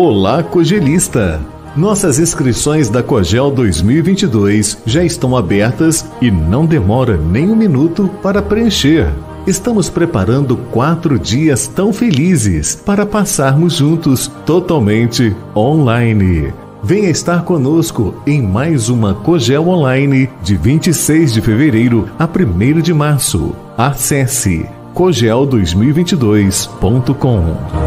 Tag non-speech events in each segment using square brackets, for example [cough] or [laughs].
Olá, Cogelista! Nossas inscrições da Cogel 2022 já estão abertas e não demora nem um minuto para preencher. Estamos preparando quatro dias tão felizes para passarmos juntos totalmente online. Venha estar conosco em mais uma Cogel Online de 26 de fevereiro a 1 de março. Acesse cogel2022.com.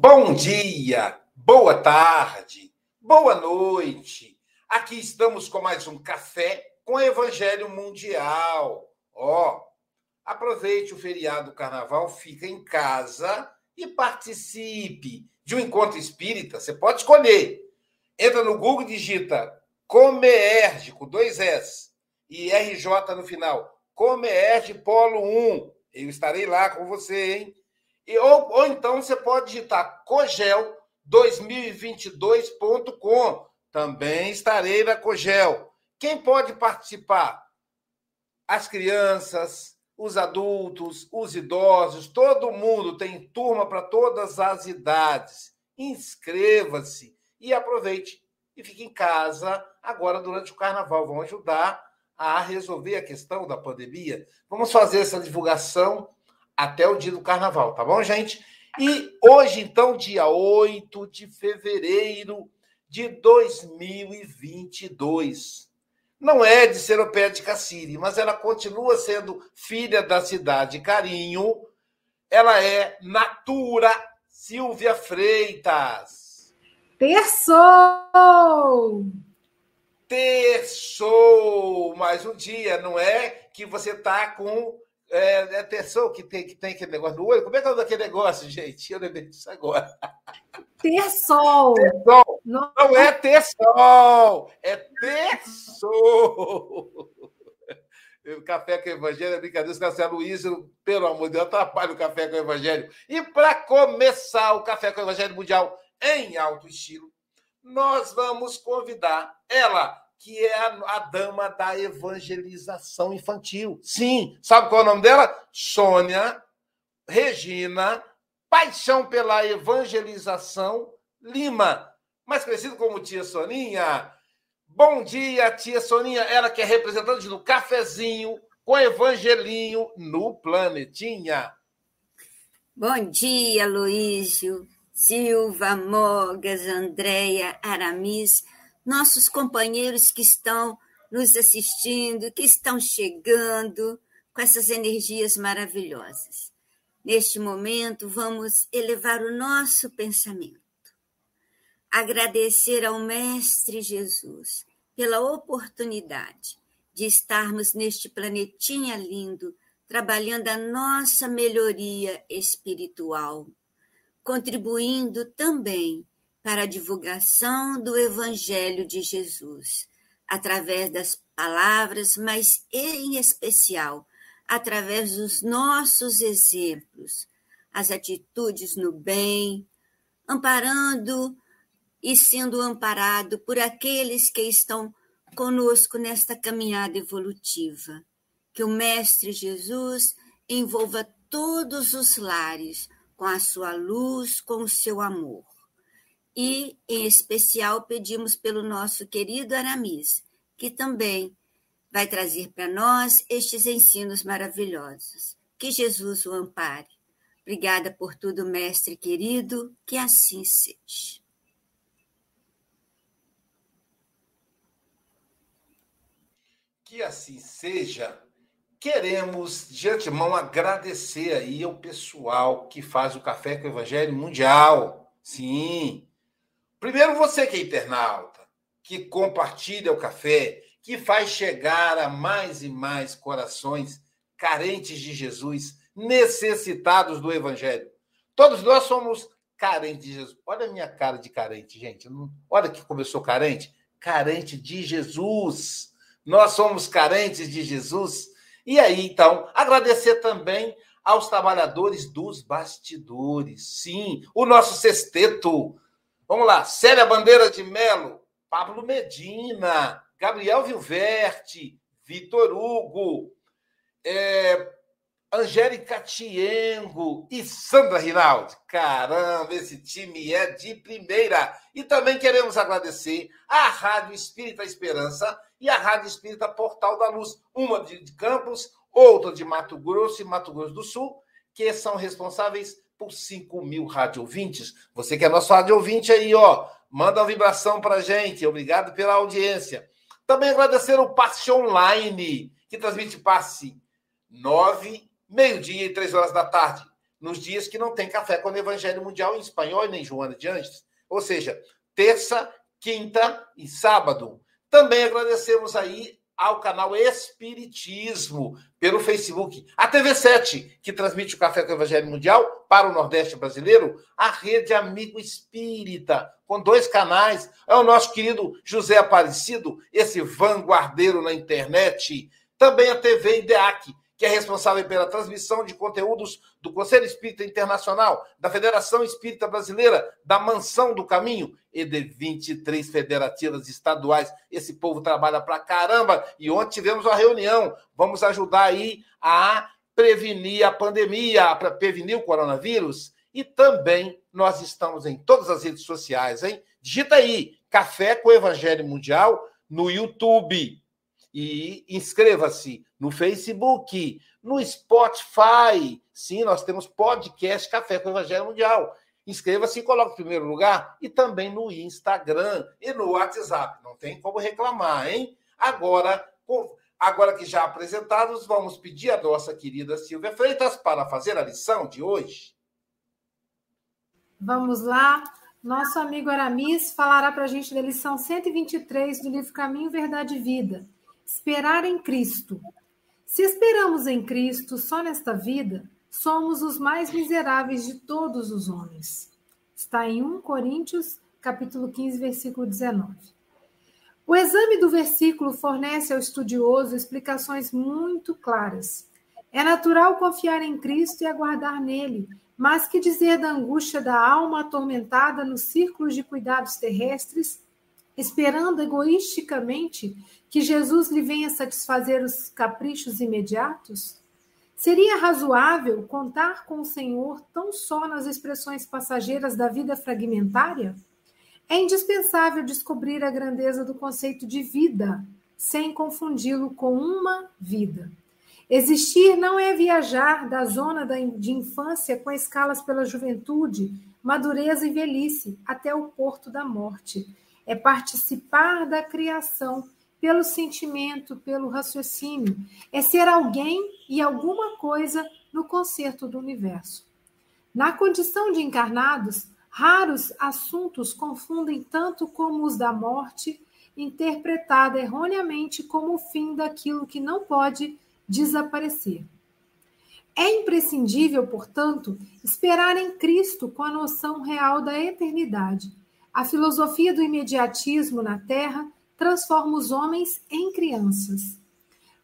Bom dia, boa tarde, boa noite. Aqui estamos com mais um café com Evangelho Mundial. Ó, oh, aproveite o feriado do carnaval, fica em casa e participe de um encontro espírita. Você pode escolher. Entra no Google, digita Comerge com dois S e RJ no final. Comerge Polo 1. Eu estarei lá com você, hein? Ou, ou então você pode digitar cogel2022.com. Também estarei na Cogel. Quem pode participar? As crianças, os adultos, os idosos, todo mundo tem turma para todas as idades. Inscreva-se e aproveite. E fique em casa agora durante o carnaval. Vão ajudar a resolver a questão da pandemia. Vamos fazer essa divulgação até o dia do carnaval, tá bom, gente? E hoje, então, dia 8 de fevereiro de 2022. Não é de de Cassiri, mas ela continua sendo filha da cidade Carinho. Ela é Natura Silvia Freitas. Terçou! Terçou! Mais um dia, não é que você tá com é, é terçou que tem, que tem aquele negócio no olho. Como é que é daquele negócio, gente? Eu lembrei disso agora. Terçol. Terçol. Não, não é terçol, é terçol. O café com o Evangelho é brincadeira. Esse Café Luiz, pelo amor de Deus, atrapalha o café com o Evangelho. E para começar o Café com o Evangelho Mundial em alto estilo, nós vamos convidar ela, que é a, a, dama da evangelização infantil. Sim, sabe qual é o nome dela? Sônia Regina Paixão pela Evangelização Lima, mais conhecido como Tia Soninha. Bom dia, Tia Soninha, ela que é representante do Cafezinho com Evangelinho no Planetinha. Bom dia, Luísio, Silva, Mogas, Andréia, Aramis nossos companheiros que estão nos assistindo, que estão chegando com essas energias maravilhosas. Neste momento, vamos elevar o nosso pensamento. Agradecer ao Mestre Jesus pela oportunidade de estarmos neste planetinha lindo, trabalhando a nossa melhoria espiritual, contribuindo também para a divulgação do Evangelho de Jesus, através das palavras, mas em especial através dos nossos exemplos, as atitudes no bem, amparando e sendo amparado por aqueles que estão conosco nesta caminhada evolutiva. Que o Mestre Jesus envolva todos os lares com a sua luz, com o seu amor e, em especial, pedimos pelo nosso querido Aramis, que também vai trazer para nós estes ensinos maravilhosos. Que Jesus o ampare. Obrigada por tudo, mestre querido, que assim seja. Que assim seja. Queremos, de antemão, agradecer aí ao pessoal que faz o Café com o Evangelho Mundial. Sim, Primeiro, você que é internauta, que compartilha o café, que faz chegar a mais e mais corações carentes de Jesus, necessitados do Evangelho. Todos nós somos carentes de Jesus. Olha a minha cara de carente, gente. Olha que começou carente. Carente de Jesus. Nós somos carentes de Jesus. E aí, então, agradecer também aos trabalhadores dos bastidores. Sim, o nosso sexteto. Vamos lá, Célia Bandeira de Melo, Pablo Medina, Gabriel Vilverte, Vitor Hugo, é, Angélica Tiengo e Sandra Rinaldi. Caramba, esse time é de primeira. E também queremos agradecer à Rádio Espírita Esperança e à Rádio Espírita Portal da Luz, uma de Campos, outra de Mato Grosso e Mato Grosso do Sul, que são responsáveis por 5 mil rádio ouvintes. Você que é nosso rádio ouvinte aí, ó, manda uma vibração para gente. Obrigado pela audiência. Também agradecer o Passe Online, que transmite passe 9 meio-dia e três horas da tarde, nos dias que não tem café com o Evangelho Mundial em espanhol e nem Joana de Anjos. Ou seja, terça, quinta e sábado. Também agradecemos aí ao canal Espiritismo pelo Facebook, a TV7, que transmite o Café com o Evangelho Mundial para o Nordeste brasileiro, a Rede Amigo Espírita, com dois canais. É o nosso querido José Aparecido, esse vanguardeiro na internet. Também a TV IDEAC, que é responsável pela transmissão de conteúdos do Conselho Espírita Internacional, da Federação Espírita Brasileira, da Mansão do Caminho e de 23 federativas estaduais. Esse povo trabalha pra caramba e ontem tivemos uma reunião. Vamos ajudar aí a prevenir a pandemia, para prevenir o coronavírus. E também nós estamos em todas as redes sociais, hein? Digita aí Café com o Evangelho Mundial no YouTube e inscreva-se no Facebook, no Spotify. Sim, nós temos podcast Café com o Evangelho Mundial. Inscreva-se e coloque em primeiro lugar. E também no Instagram e no WhatsApp. Não tem como reclamar, hein? Agora, agora que já apresentados, vamos pedir a nossa querida Silvia Freitas para fazer a lição de hoje. Vamos lá. Nosso amigo Aramis falará para a gente da lição 123 do livro Caminho, Verdade e Vida. Esperar em Cristo. Se esperamos em Cristo só nesta vida, somos os mais miseráveis de todos os homens. Está em 1 Coríntios, capítulo 15, versículo 19. O exame do versículo fornece ao estudioso explicações muito claras. É natural confiar em Cristo e aguardar nele, mas que dizer da angústia da alma atormentada nos círculos de cuidados terrestres, esperando egoisticamente que Jesus lhe venha satisfazer os caprichos imediatos? Seria razoável contar com o Senhor tão só nas expressões passageiras da vida fragmentária? É indispensável descobrir a grandeza do conceito de vida, sem confundi-lo com uma vida. Existir não é viajar da zona de infância com escalas pela juventude, madureza e velhice até o porto da morte. É participar da criação pelo sentimento, pelo raciocínio. É ser alguém e alguma coisa no concerto do universo. Na condição de encarnados, raros assuntos confundem tanto como os da morte, interpretada erroneamente como o fim daquilo que não pode desaparecer. É imprescindível, portanto, esperar em Cristo com a noção real da eternidade. A filosofia do imediatismo na Terra transforma os homens em crianças.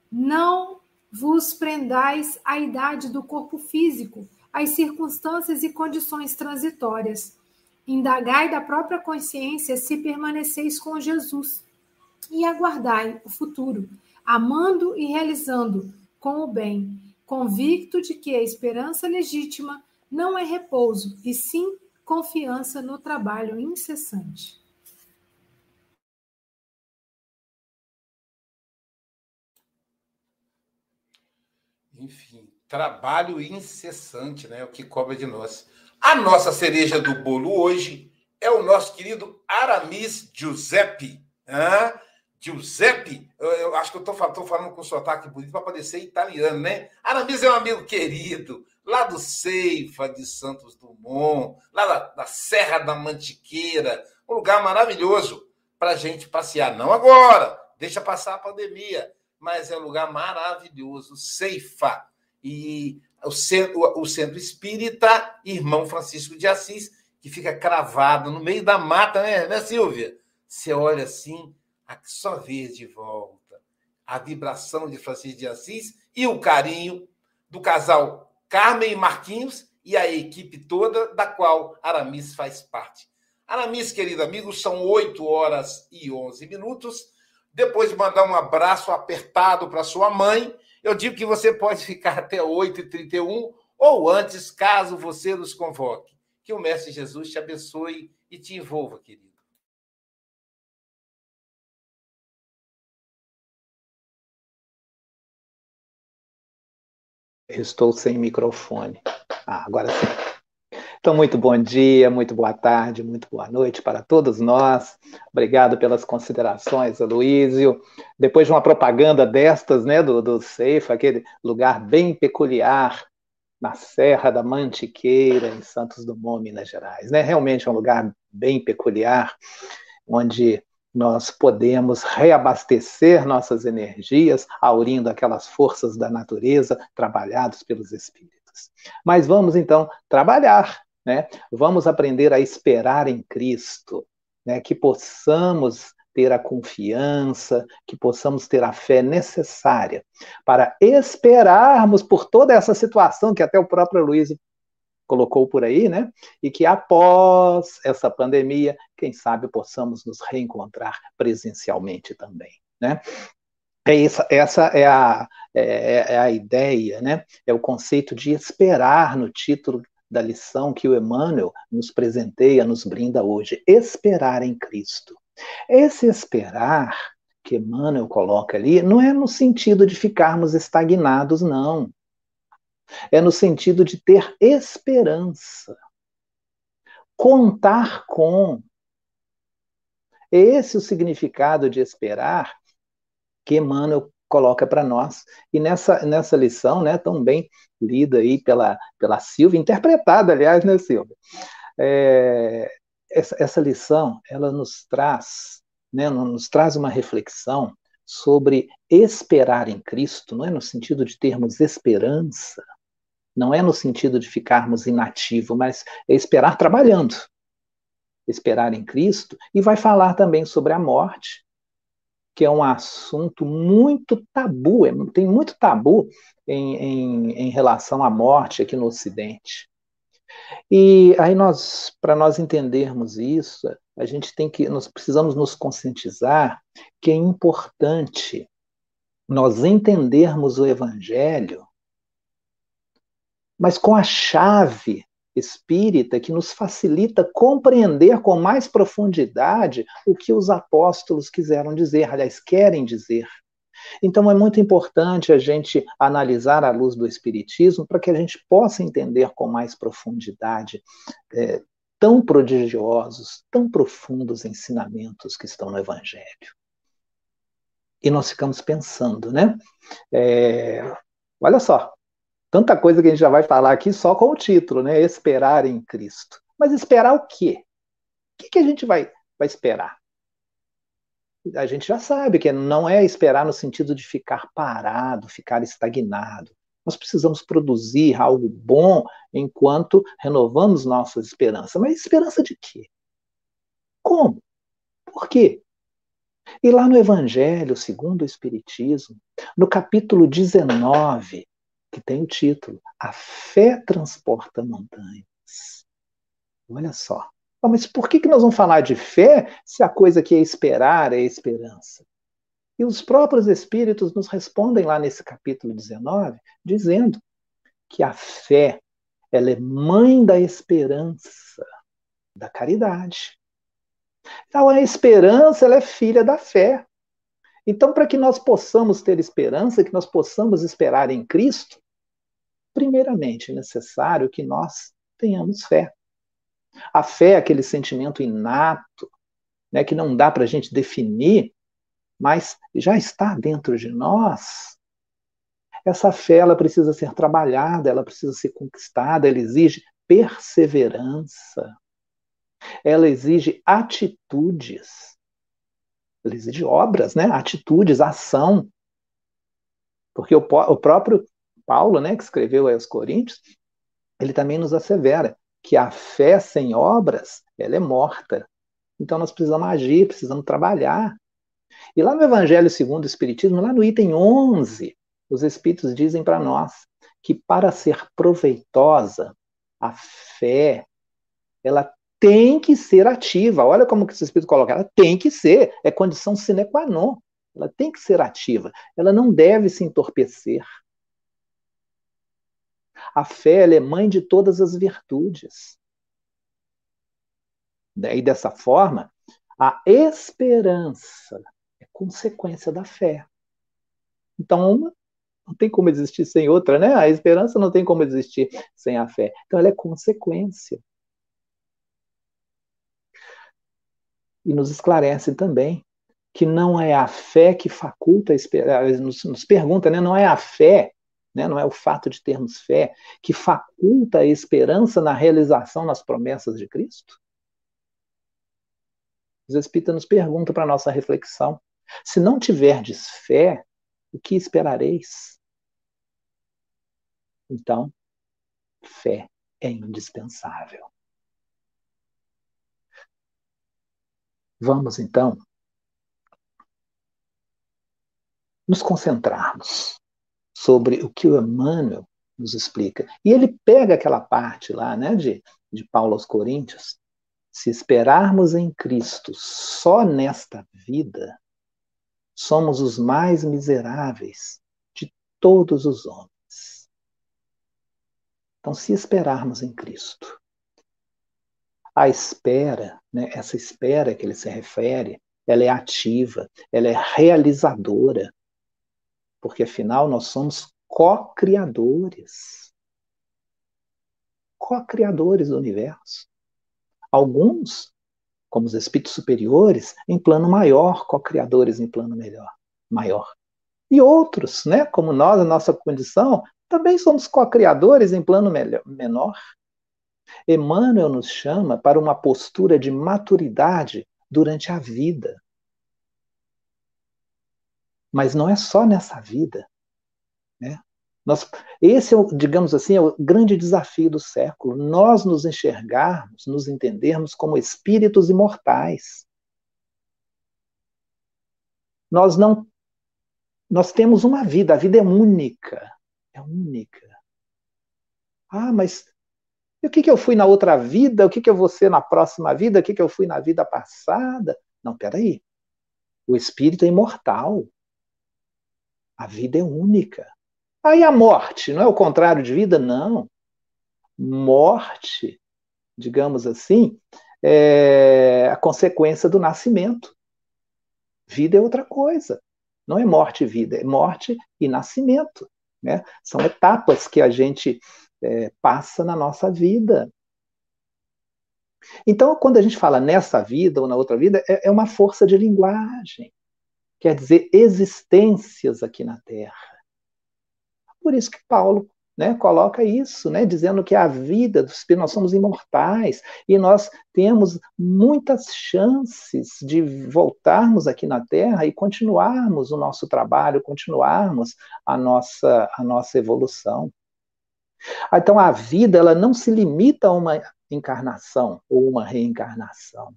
Não vos prendais à idade do corpo físico, às circunstâncias e condições transitórias. Indagai da própria consciência se permaneceis com Jesus e aguardai o futuro, amando e realizando com o bem, convicto de que a esperança legítima não é repouso, e sim confiança no trabalho incessante. Enfim, trabalho incessante, né? O que cobra de nós. A nossa cereja do bolo hoje é o nosso querido Aramis Giuseppe. Hã? Giuseppe, eu, eu acho que eu estou falando, falando com sotaque bonito para parecer italiano, né? Aramis é um amigo querido, lá do Ceifa de Santos Dumont, lá da, da Serra da Mantiqueira, Um lugar maravilhoso para a gente passear. Não agora, deixa passar a pandemia, mas é um lugar maravilhoso, Ceifa. E o centro, o centro espírita Irmão Francisco de Assis, que fica cravado no meio da mata, né, né Silvia? Você olha assim, só vê de volta a vibração de Francisco de Assis e o carinho do casal Carmen e Marquinhos e a equipe toda da qual Aramis faz parte. Aramis, querido amigo, são 8 horas e 11 minutos. Depois de mandar um abraço apertado para sua mãe, eu digo que você pode ficar até 8h31 ou antes, caso você nos convoque. Que o Mestre Jesus te abençoe e te envolva, querido. Estou sem microfone. Ah, agora sim. Então, muito bom dia, muito boa tarde, muito boa noite para todos nós. Obrigado pelas considerações, Aloísio. Depois de uma propaganda destas, né, do, do aquele lugar bem peculiar na Serra da Mantiqueira, em Santos Dumont, Minas Gerais. Né? Realmente é um lugar bem peculiar, onde nós podemos reabastecer nossas energias, aurindo aquelas forças da natureza trabalhadas pelos espíritos. Mas vamos então trabalhar, né? Vamos aprender a esperar em Cristo, né? Que possamos ter a confiança, que possamos ter a fé necessária para esperarmos por toda essa situação que até o próprio Luiz colocou por aí, né? E que após essa pandemia, quem sabe possamos nos reencontrar presencialmente também, né? É essa, essa é, a, é, é a ideia, né? É o conceito de esperar no título da lição que o Emmanuel nos presenteia, nos brinda hoje. Esperar em Cristo. Esse esperar que Emmanuel coloca ali não é no sentido de ficarmos estagnados, não é no sentido de ter esperança. Contar com. Esse é o significado de esperar que Emmanuel coloca para nós. E nessa, nessa lição, né, tão bem lida aí pela, pela Silvia, interpretada, aliás, né, Silvia? É, essa, essa lição, ela nos traz, né, nos traz uma reflexão sobre esperar em Cristo, não é no sentido de termos esperança, não é no sentido de ficarmos inativos, mas é esperar trabalhando. Esperar em Cristo. E vai falar também sobre a morte, que é um assunto muito tabu, é, tem muito tabu em, em, em relação à morte aqui no Ocidente. E aí nós, para nós entendermos isso, a gente tem que, nós precisamos nos conscientizar que é importante nós entendermos o Evangelho mas com a chave espírita que nos facilita compreender com mais profundidade o que os apóstolos quiseram dizer, aliás, querem dizer. Então é muito importante a gente analisar à luz do Espiritismo para que a gente possa entender com mais profundidade é, tão prodigiosos, tão profundos ensinamentos que estão no Evangelho. E nós ficamos pensando, né? É, olha só, Tanta coisa que a gente já vai falar aqui só com o título, né? Esperar em Cristo. Mas esperar o quê? O que, que a gente vai, vai esperar? A gente já sabe que não é esperar no sentido de ficar parado, ficar estagnado. Nós precisamos produzir algo bom enquanto renovamos nossa esperança. Mas esperança de quê? Como? Por quê? E lá no Evangelho segundo o Espiritismo, no capítulo 19, que tem o título A Fé Transporta Montanhas. Olha só. Mas por que, nós vamos falar de fé se a coisa que é esperar é esperança? E os próprios Espíritos nos respondem lá nesse capítulo 19, dizendo que a fé ela é mãe da esperança, da caridade. Então, a esperança ela é filha da fé. Então, para que nós possamos ter esperança, que nós possamos esperar em Cristo, primeiramente é necessário que nós tenhamos fé. A fé é aquele sentimento inato, né, que não dá para a gente definir, mas já está dentro de nós. Essa fé ela precisa ser trabalhada, ela precisa ser conquistada, ela exige perseverança. Ela exige atitudes. Ela exige obras, né? Atitudes, ação. Porque o, o próprio Paulo, né, que escreveu aos Coríntios, ele também nos assevera que a fé sem obras, ela é morta. Então nós precisamos agir, precisamos trabalhar. E lá no Evangelho segundo o Espiritismo, lá no item 11, os Espíritos dizem para nós que para ser proveitosa, a fé, ela tem que ser ativa. Olha como que esse Espírito coloca, ela tem que ser, é condição sine qua non. Ela tem que ser ativa, ela não deve se entorpecer. A fé é mãe de todas as virtudes. E dessa forma, a esperança é consequência da fé. Então, uma não tem como existir sem outra, né? A esperança não tem como existir sem a fé. Então, ela é consequência. E nos esclarece também que não é a fé que faculta a esperança, nos, nos pergunta, né? Não é a fé né? não é o fato de termos fé que faculta a esperança na realização nas promessas de Cristo? Os Espíritos nos perguntam para nossa reflexão: se não tiverdes fé, o que esperareis? Então, fé é indispensável. Vamos então nos concentrarmos sobre o que o Emmanuel nos explica. E ele pega aquela parte lá, né, de, de Paulo aos Coríntios. Se esperarmos em Cristo só nesta vida, somos os mais miseráveis de todos os homens. Então, se esperarmos em Cristo, a espera, né, essa espera que ele se refere, ela é ativa, ela é realizadora, porque afinal nós somos co-criadores. Co-criadores do universo. Alguns, como os espíritos superiores, em plano maior, co-criadores em plano melhor, maior. E outros, né, como nós, a nossa condição, também somos co-criadores em plano melhor, menor. Emmanuel nos chama para uma postura de maturidade durante a vida. Mas não é só nessa vida. Né? Nós, esse é, digamos assim, é o grande desafio do século. Nós nos enxergarmos, nos entendermos como espíritos imortais. Nós não. Nós temos uma vida, a vida é única. É única. Ah, mas o que, que eu fui na outra vida? O que, que eu vou ser na próxima vida? O que, que eu fui na vida passada? Não, peraí. O espírito é imortal. A vida é única. Aí a morte, não é o contrário de vida? Não. Morte, digamos assim, é a consequência do nascimento. Vida é outra coisa. Não é morte e vida, é morte e nascimento. Né? São etapas que a gente é, passa na nossa vida. Então, quando a gente fala nessa vida ou na outra vida, é, é uma força de linguagem quer dizer existências aqui na Terra. Por isso que Paulo né, coloca isso, né, dizendo que a vida dos espíritos, nós somos imortais e nós temos muitas chances de voltarmos aqui na Terra e continuarmos o nosso trabalho, continuarmos a nossa, a nossa evolução. Então a vida ela não se limita a uma encarnação ou uma reencarnação.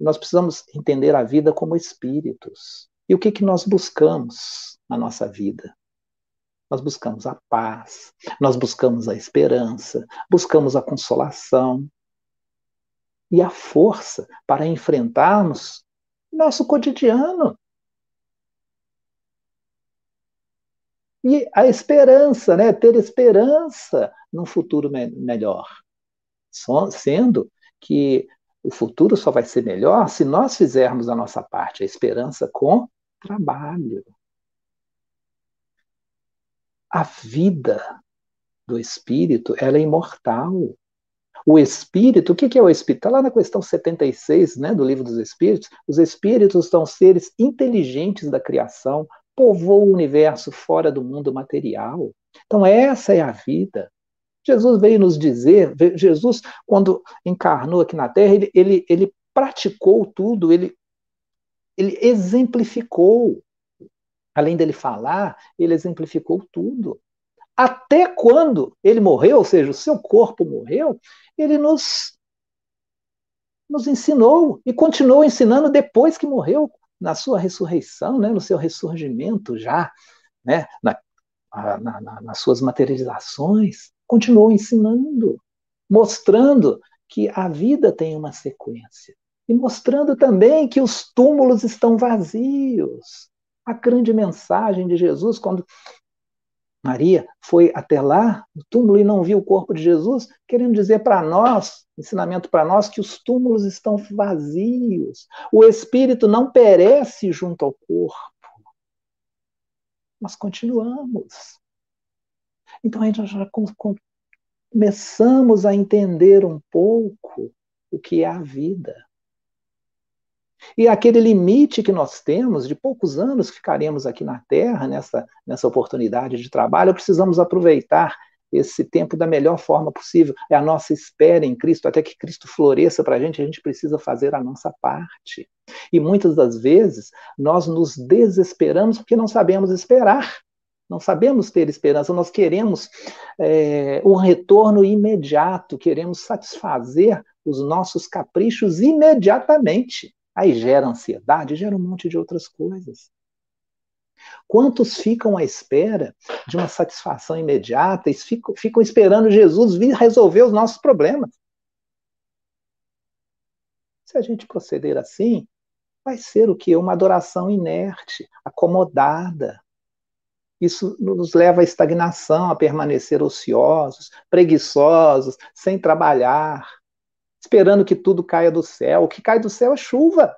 Nós precisamos entender a vida como espíritos. E o que, que nós buscamos na nossa vida? Nós buscamos a paz, nós buscamos a esperança, buscamos a consolação e a força para enfrentarmos nosso cotidiano. E a esperança, né? ter esperança num futuro me melhor. Sendo que o futuro só vai ser melhor se nós fizermos a nossa parte, a esperança com trabalho. A vida do espírito, ela é imortal. O espírito, o que é o espírito? Está lá na questão 76 né, do livro dos espíritos. Os espíritos são seres inteligentes da criação, povoam o universo fora do mundo material. Então, essa é a vida Jesus veio nos dizer, Jesus, quando encarnou aqui na Terra, ele, ele, ele praticou tudo, ele, ele exemplificou. Além dele falar, ele exemplificou tudo. Até quando ele morreu, ou seja, o seu corpo morreu, ele nos, nos ensinou e continuou ensinando depois que morreu, na sua ressurreição, né, no seu ressurgimento já, né, na, na, na, nas suas materializações, continuou ensinando, mostrando que a vida tem uma sequência e mostrando também que os túmulos estão vazios. A grande mensagem de Jesus, quando Maria foi até lá, no túmulo, e não viu o corpo de Jesus, querendo dizer para nós, ensinamento para nós, que os túmulos estão vazios. O espírito não perece junto ao corpo. Nós continuamos. Então a gente já começamos a entender um pouco o que é a vida. E aquele limite que nós temos, de poucos anos ficaremos aqui na Terra, nessa, nessa oportunidade de trabalho, precisamos aproveitar esse tempo da melhor forma possível. É a nossa espera em Cristo, até que Cristo floresça para a gente, a gente precisa fazer a nossa parte. E muitas das vezes nós nos desesperamos porque não sabemos esperar. Não sabemos ter esperança, nós queremos é, um retorno imediato, queremos satisfazer os nossos caprichos imediatamente. Aí gera ansiedade, gera um monte de outras coisas. Quantos ficam à espera de uma satisfação imediata e ficam, ficam esperando Jesus vir resolver os nossos problemas? Se a gente proceder assim, vai ser o que? Uma adoração inerte, acomodada. Isso nos leva à estagnação, a permanecer ociosos, preguiçosos, sem trabalhar, esperando que tudo caia do céu. O que cai do céu é chuva,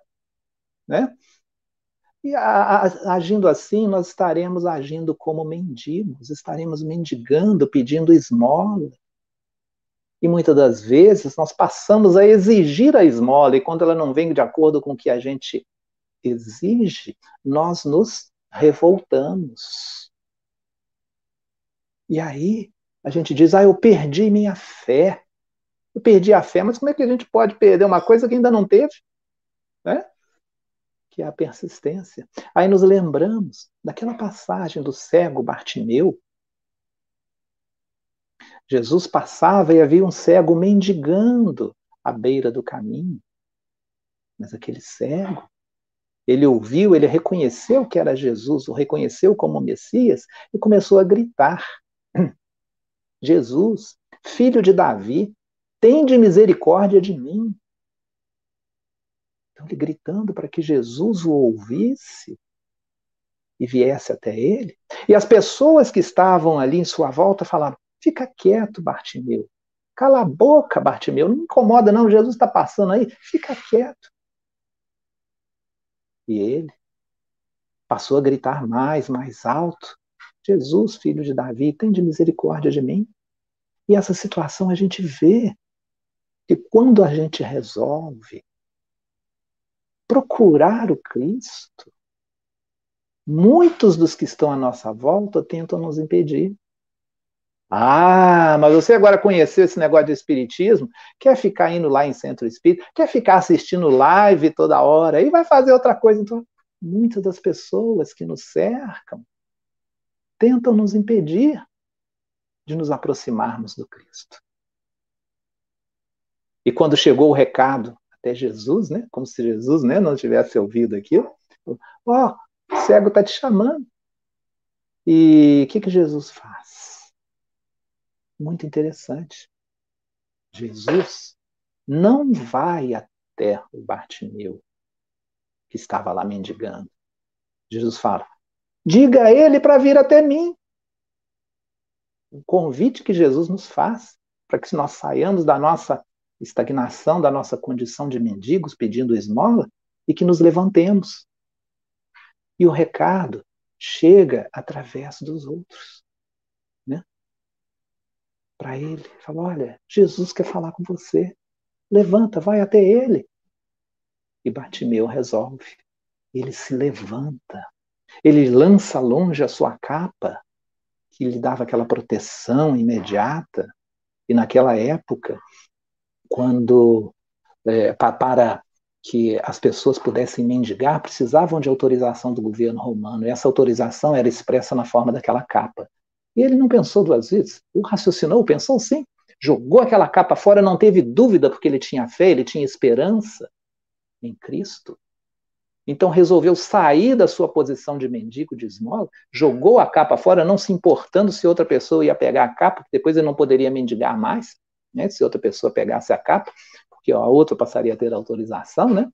né? E a, a, agindo assim, nós estaremos agindo como mendigos, estaremos mendigando, pedindo esmola. E muitas das vezes nós passamos a exigir a esmola, e quando ela não vem de acordo com o que a gente exige, nós nos revoltamos. E aí a gente diz: ah, eu perdi minha fé. Eu perdi a fé, mas como é que a gente pode perder uma coisa que ainda não teve? Né? Que é a persistência. Aí nos lembramos daquela passagem do cego Bartimeu. Jesus passava e havia um cego mendigando à beira do caminho. Mas aquele cego, ele ouviu, ele reconheceu que era Jesus, o reconheceu como Messias e começou a gritar: [clears throat] Jesus, filho de Davi, Tende misericórdia de mim. Então, ele gritando para que Jesus o ouvisse e viesse até ele. E as pessoas que estavam ali em sua volta falaram: Fica quieto, Bartimeu. Cala a boca, Bartimeu. Não me incomoda, não. Jesus está passando aí. Fica quieto. E ele passou a gritar mais, mais alto: Jesus, filho de Davi, tem de misericórdia de mim. E essa situação a gente vê que quando a gente resolve procurar o Cristo, muitos dos que estão à nossa volta tentam nos impedir. Ah, mas você agora conheceu esse negócio de espiritismo, quer ficar indo lá em centro espírita, quer ficar assistindo live toda hora e vai fazer outra coisa. Então, muitas das pessoas que nos cercam tentam nos impedir de nos aproximarmos do Cristo. E quando chegou o recado até Jesus, né, como se Jesus né, não tivesse ouvido aquilo, ó, oh, o cego está te chamando. E o que, que Jesus faz? Muito interessante. Jesus não vai até o Bartimeu, que estava lá mendigando. Jesus fala: diga a ele para vir até mim. O convite que Jesus nos faz para que nós saiamos da nossa estagnação da nossa condição de mendigos pedindo esmola e que nos levantemos. E o recado chega através dos outros. Né? Para ele, fala: olha, Jesus quer falar com você. Levanta, vai até ele. E Bartimeu resolve. Ele se levanta. Ele lança longe a sua capa, que lhe dava aquela proteção imediata E naquela época, quando é, para que as pessoas pudessem mendigar, precisavam de autorização do governo romano. E essa autorização era expressa na forma daquela capa. E ele não pensou duas vezes. O raciocinou, pensou sim. Jogou aquela capa fora, não teve dúvida, porque ele tinha fé, ele tinha esperança em Cristo. Então resolveu sair da sua posição de mendigo de esmola, jogou a capa fora, não se importando se outra pessoa ia pegar a capa, porque depois ele não poderia mendigar mais, né, se outra pessoa pegasse a capa porque a outra passaria a ter autorização, né?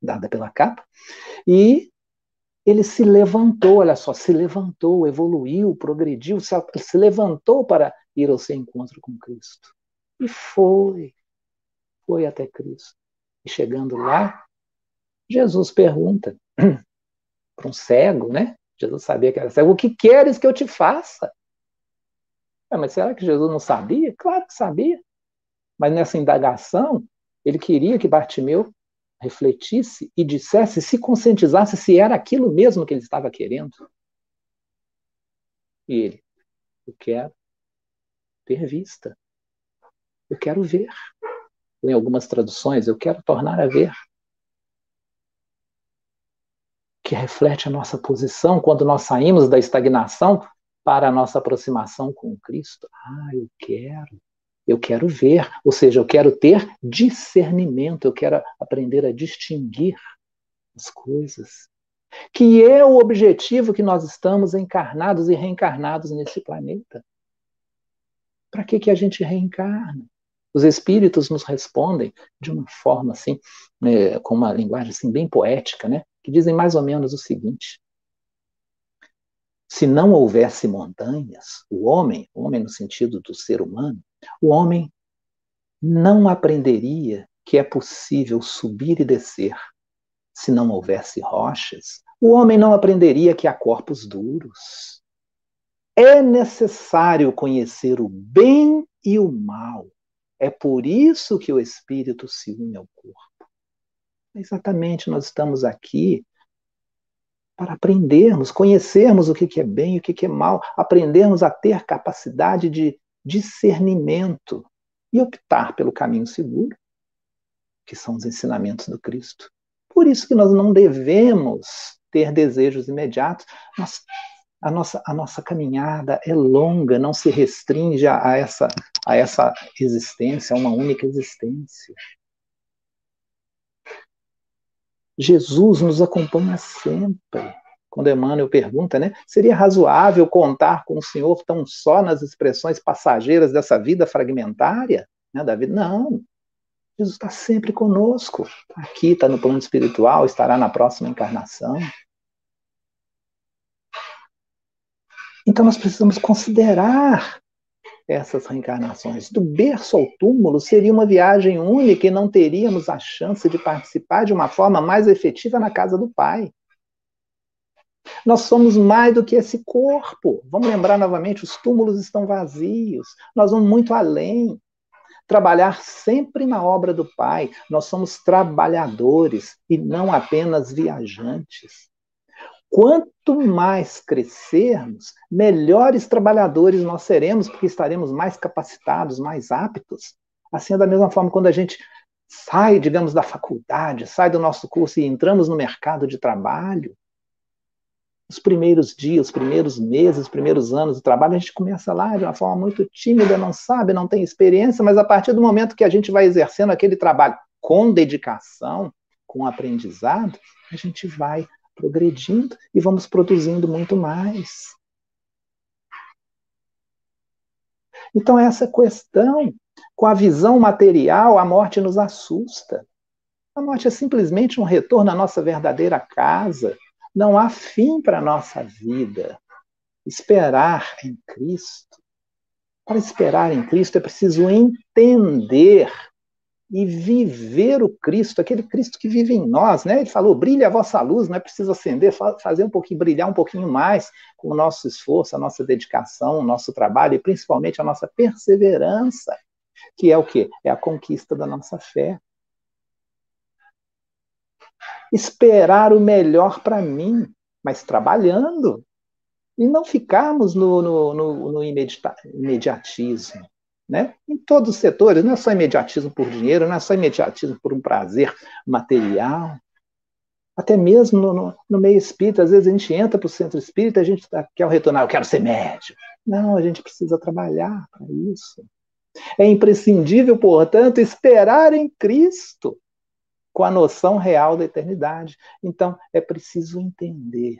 Dada pela capa. E ele se levantou, olha só, se levantou, evoluiu, progrediu, se, se levantou para ir ao seu encontro com Cristo. E foi, foi até Cristo. E chegando lá, Jesus pergunta [clears throat] para um cego, né? Jesus sabia que era cego, o que queres que eu te faça? Ah, mas será que Jesus não sabia? Claro que sabia. Mas nessa indagação, ele queria que Bartimeu refletisse e dissesse, se conscientizasse se era aquilo mesmo que ele estava querendo. E ele, eu quero ter vista. Eu quero ver. Em algumas traduções, eu quero tornar a ver. Que reflete a nossa posição quando nós saímos da estagnação para a nossa aproximação com Cristo. Ah, eu quero eu quero ver, ou seja, eu quero ter discernimento, eu quero aprender a distinguir as coisas. Que é o objetivo que nós estamos encarnados e reencarnados nesse planeta. Para que, que a gente reencarna? Os espíritos nos respondem de uma forma assim, né, com uma linguagem assim bem poética, né, que dizem mais ou menos o seguinte: se não houvesse montanhas, o homem, o homem no sentido do ser humano, o homem não aprenderia que é possível subir e descer. Se não houvesse rochas, o homem não aprenderia que há corpos duros. É necessário conhecer o bem e o mal. É por isso que o espírito se une ao corpo. Exatamente, nós estamos aqui para aprendermos, conhecermos o que é bem e o que é mal, aprendermos a ter capacidade de discernimento e optar pelo caminho seguro, que são os ensinamentos do Cristo. Por isso que nós não devemos ter desejos imediatos. Nós, a, nossa, a nossa caminhada é longa, não se restringe a, essa, a essa existência, a uma única existência. Jesus nos acompanha sempre. Quando Emmanuel pergunta, né? Seria razoável contar com o Senhor tão só nas expressões passageiras dessa vida fragmentária? Né, da vida? Não. Jesus está sempre conosco. Tá aqui, está no plano espiritual, estará na próxima encarnação. Então nós precisamos considerar essas reencarnações. Do berço ao túmulo seria uma viagem única e não teríamos a chance de participar de uma forma mais efetiva na casa do Pai. Nós somos mais do que esse corpo. Vamos lembrar novamente: os túmulos estão vazios. Nós vamos muito além. Trabalhar sempre na obra do Pai. Nós somos trabalhadores e não apenas viajantes. Quanto mais crescermos, melhores trabalhadores nós seremos, porque estaremos mais capacitados, mais aptos. Assim, é da mesma forma, quando a gente sai, digamos, da faculdade, sai do nosso curso e entramos no mercado de trabalho, os primeiros dias, os primeiros meses, os primeiros anos de trabalho, a gente começa lá de uma forma muito tímida, não sabe, não tem experiência, mas a partir do momento que a gente vai exercendo aquele trabalho com dedicação, com aprendizado, a gente vai progredindo e vamos produzindo muito mais. Então, essa questão, com a visão material, a morte nos assusta. A morte é simplesmente um retorno à nossa verdadeira casa. Não há fim para a nossa vida. Esperar em Cristo. Para esperar em Cristo é preciso entender e viver o Cristo, aquele Cristo que vive em nós, né? Ele falou: brilhe a vossa luz, não é preciso acender, fazer um pouquinho, brilhar um pouquinho mais com o nosso esforço, a nossa dedicação, o nosso trabalho e principalmente a nossa perseverança, que é o quê? É a conquista da nossa fé. Esperar o melhor para mim, mas trabalhando, e não ficarmos no, no, no, no imediatismo né? Em todos os setores, não é só imediatismo por dinheiro, não é só imediatismo por um prazer material. Até mesmo no, no, no meio espírita, às vezes a gente entra para o centro espírita, a gente tá, quer retornar, eu quero ser médium. Não, a gente precisa trabalhar para isso. É imprescindível, portanto, esperar em Cristo com a noção real da eternidade. Então, é preciso entender,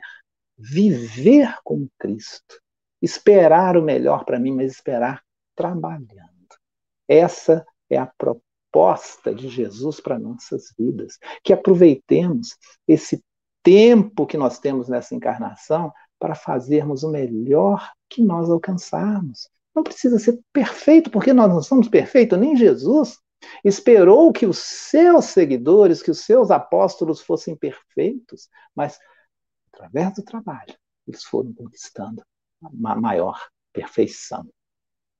viver com Cristo, esperar o melhor para mim, mas esperar trabalhando. Essa é a proposta de Jesus para nossas vidas. Que aproveitemos esse tempo que nós temos nessa encarnação para fazermos o melhor que nós alcançarmos. Não precisa ser perfeito, porque nós não somos perfeitos, nem Jesus esperou que os seus seguidores, que os seus apóstolos fossem perfeitos, mas através do trabalho eles foram conquistando uma maior perfeição.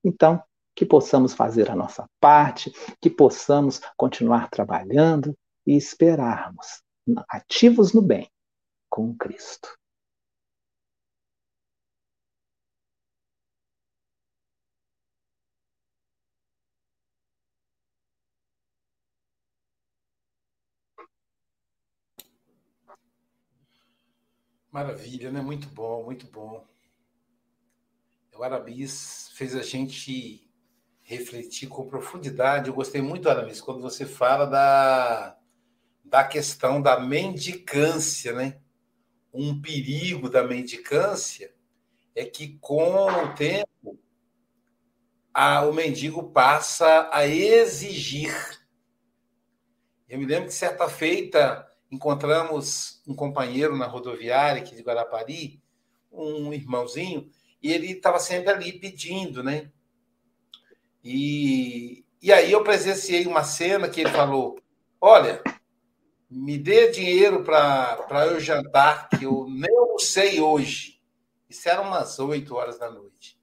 Então, que possamos fazer a nossa parte, que possamos continuar trabalhando e esperarmos, ativos no bem, com Cristo. Maravilha, né? Muito bom, muito bom. O Aramis fez a gente refletir com profundidade. Eu gostei muito, Aramis, quando você fala da, da questão da mendicância, né? Um perigo da mendicância é que, com o tempo, a, o mendigo passa a exigir. Eu me lembro que certa feita encontramos um companheiro na rodoviária aqui de Guarapari, um irmãozinho, e ele estava sempre ali pedindo, né? E, e aí eu presenciei uma cena que ele falou: Olha, me dê dinheiro para eu jantar, que eu nem almocei hoje. Isso era umas 8 horas da noite.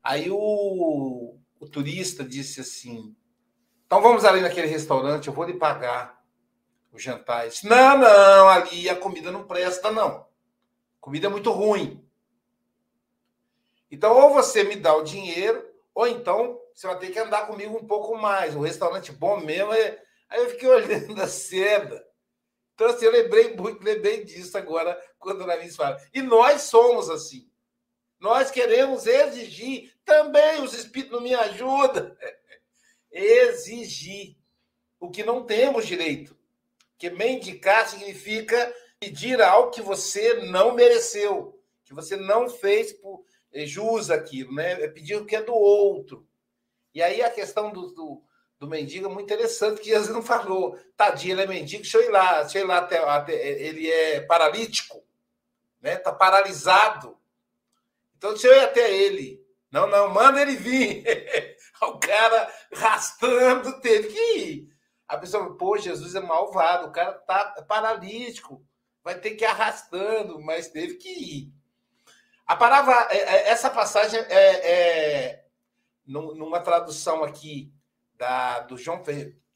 Aí o, o turista disse assim: Então vamos ali naquele restaurante, eu vou lhe pagar o jantar. Disse, não, não, ali a comida não presta, não. comida é muito ruim. Então, ou você me dá o dinheiro, ou então você vai ter que andar comigo um pouco mais. O restaurante bom mesmo é. Aí eu fiquei [laughs] olhando a cena. Então, assim, eu lembrei muito, lembrei disso agora, quando o Navis fala. E nós somos assim. Nós queremos exigir também, os espíritos não me ajudam. [laughs] Exigir o que não temos direito. Porque mendicar significa pedir algo que você não mereceu, que você não fez por jus aquilo, né? É pedir o que é do outro. E aí a questão do, do, do mendigo é muito interessante, que Jesus não falou, tadinho, ele é mendigo, deixa eu ir lá, deixa eu ir lá até, até ele é paralítico, né? Tá paralisado. Então deixa eu ir até ele. Não, não, manda ele vir. [laughs] o cara rastando teve que ir. A pessoa, pô, Jesus é malvado, o cara tá paralítico, vai ter que ir arrastando, mas teve que ir. A palavra, é, é, essa passagem é, é numa tradução aqui da, do João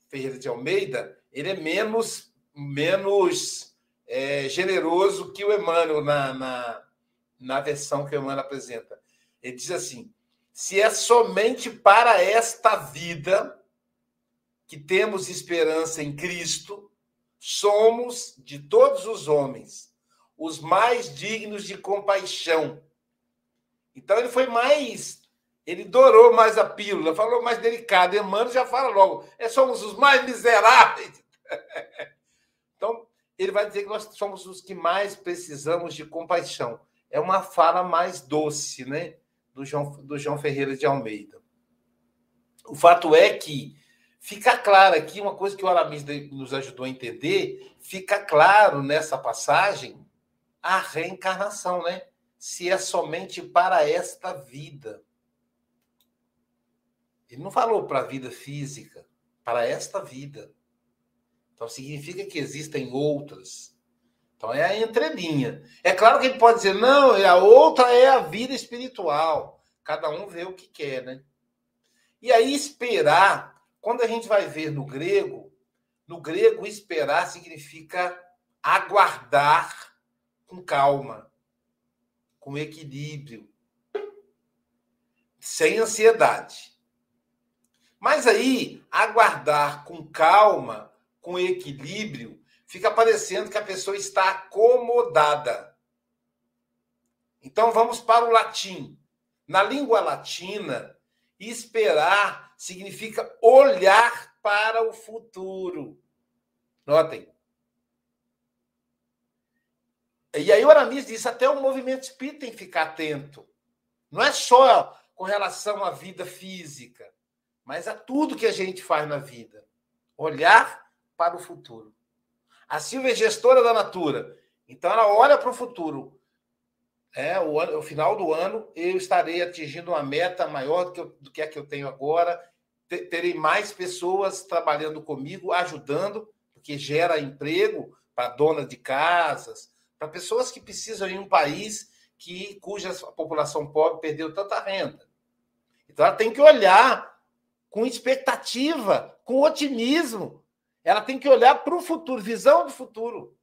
Ferreira de Almeida, ele é menos, menos é, generoso que o Emmanuel na, na, na versão que o Emmanuel apresenta. Ele diz assim: se é somente para esta vida que temos esperança em Cristo, somos, de todos os homens, os mais dignos de compaixão. Então ele foi mais, ele dourou mais a pílula, falou mais delicado. Emmanuel já fala logo, é, somos os mais miseráveis. [laughs] então ele vai dizer que nós somos os que mais precisamos de compaixão. É uma fala mais doce, né, do João, do João Ferreira de Almeida. O fato é que Fica claro aqui uma coisa que o Aramis nos ajudou a entender, fica claro nessa passagem a reencarnação, né? Se é somente para esta vida. Ele não falou para a vida física, para esta vida. Então significa que existem outras. Então é a entrelinha. É claro que ele pode dizer, não, a outra é a vida espiritual. Cada um vê o que quer, né? E aí esperar quando a gente vai ver no grego, no grego esperar significa aguardar com calma, com equilíbrio, sem ansiedade. Mas aí, aguardar com calma, com equilíbrio, fica parecendo que a pessoa está acomodada. Então vamos para o latim. Na língua latina, esperar significa olhar para o futuro. Notem. E aí o Aramis disse, até o movimento espírita tem que ficar atento. Não é só com relação à vida física, mas a tudo que a gente faz na vida. Olhar para o futuro. A Silvia é gestora da Natura. Então ela olha para o futuro. É, o, ano, o final do ano eu estarei atingindo uma meta maior do que, eu, do que a que eu tenho agora. Terei mais pessoas trabalhando comigo, ajudando, porque gera emprego para donas de casas, para pessoas que precisam em um país que cuja população pobre perdeu tanta renda. Então ela tem que olhar com expectativa, com otimismo. Ela tem que olhar para o futuro, visão do futuro.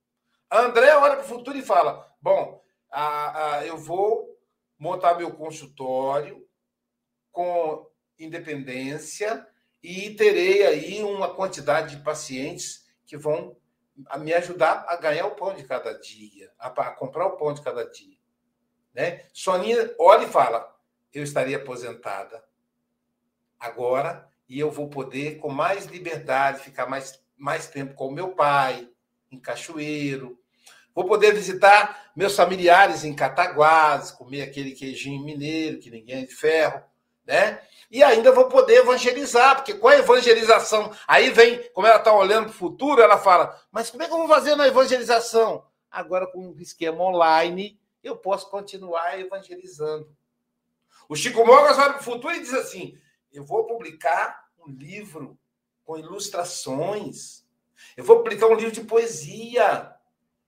A André olha para o futuro e fala: bom, a, a, eu vou montar meu consultório com independência e terei aí uma quantidade de pacientes que vão a me ajudar a ganhar o pão de cada dia, a, a comprar o pão de cada dia. Né? Soninha olha e fala: eu estaria aposentada agora e eu vou poder, com mais liberdade, ficar mais, mais tempo com o meu pai, em Cachoeiro. Vou poder visitar meus familiares em Cataguases, comer aquele queijinho mineiro que ninguém é de ferro, né? E ainda vou poder evangelizar, porque com a evangelização, aí vem, como ela está olhando para o futuro, ela fala: mas como é que eu vou fazer na evangelização? Agora, com o esquema online, eu posso continuar evangelizando. O Chico Mogas olha para o futuro e diz assim: eu vou publicar um livro com ilustrações, eu vou publicar um livro de poesia.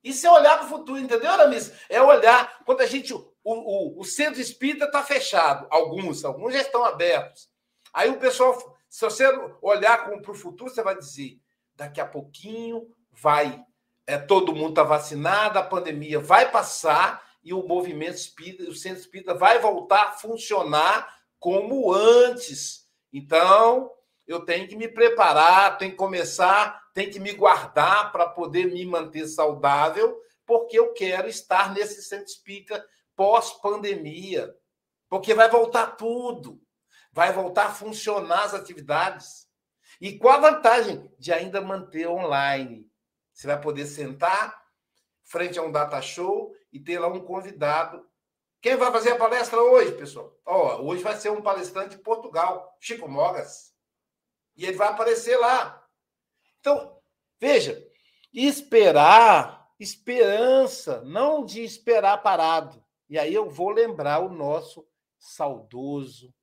Isso é olhar para o futuro, entendeu, Aramis? É olhar. Quando a gente o, o, o centro espírita está fechado, alguns, alguns já estão abertos. Aí o pessoal, se você olhar para o futuro, você vai dizer: daqui a pouquinho vai, é, todo mundo está vacinado, a pandemia vai passar e o movimento espírita, o centro espírita vai voltar a funcionar como antes. Então, eu tenho que me preparar, tenho que começar, tenho que me guardar para poder me manter saudável, porque eu quero estar nesse centro espírita pós-pandemia, porque vai voltar tudo, vai voltar a funcionar as atividades. E qual a vantagem de ainda manter online? Você vai poder sentar frente a um data show e ter lá um convidado. Quem vai fazer a palestra hoje, pessoal? oh, hoje vai ser um palestrante de Portugal, Chico Mogas. E ele vai aparecer lá. Então, veja, esperar, esperança, não de esperar parado. E aí eu vou lembrar o nosso saudoso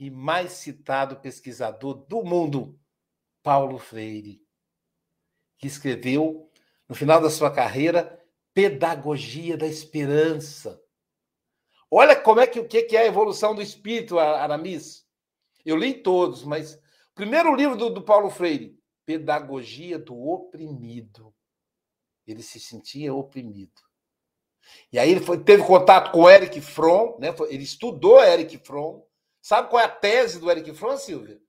e mais citado pesquisador do mundo, Paulo Freire, que escreveu, no final da sua carreira, Pedagogia da Esperança. Olha como é que o que é a evolução do espírito, Aramis. Eu li todos, mas o primeiro livro do, do Paulo Freire, Pedagogia do Oprimido. Ele se sentia oprimido. E aí ele foi, teve contato com o Eric Fromm, né? ele estudou Eric Fromm. Sabe qual é a tese do Eric Fromm, Silvia?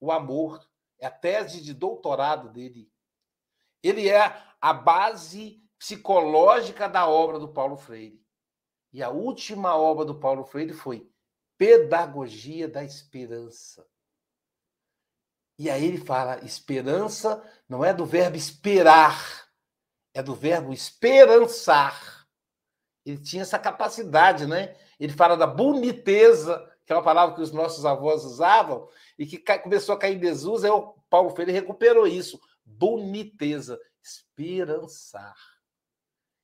O amor. É a tese de doutorado dele. Ele é a base psicológica da obra do Paulo Freire. E a última obra do Paulo Freire foi Pedagogia da Esperança. E aí ele fala: esperança não é do verbo esperar, é do verbo esperançar. Ele tinha essa capacidade, né? Ele fala da boniteza, que é uma palavra que os nossos avós usavam, e que começou a cair em desuso, aí o Paulo Freire recuperou isso. Boniteza, esperançar.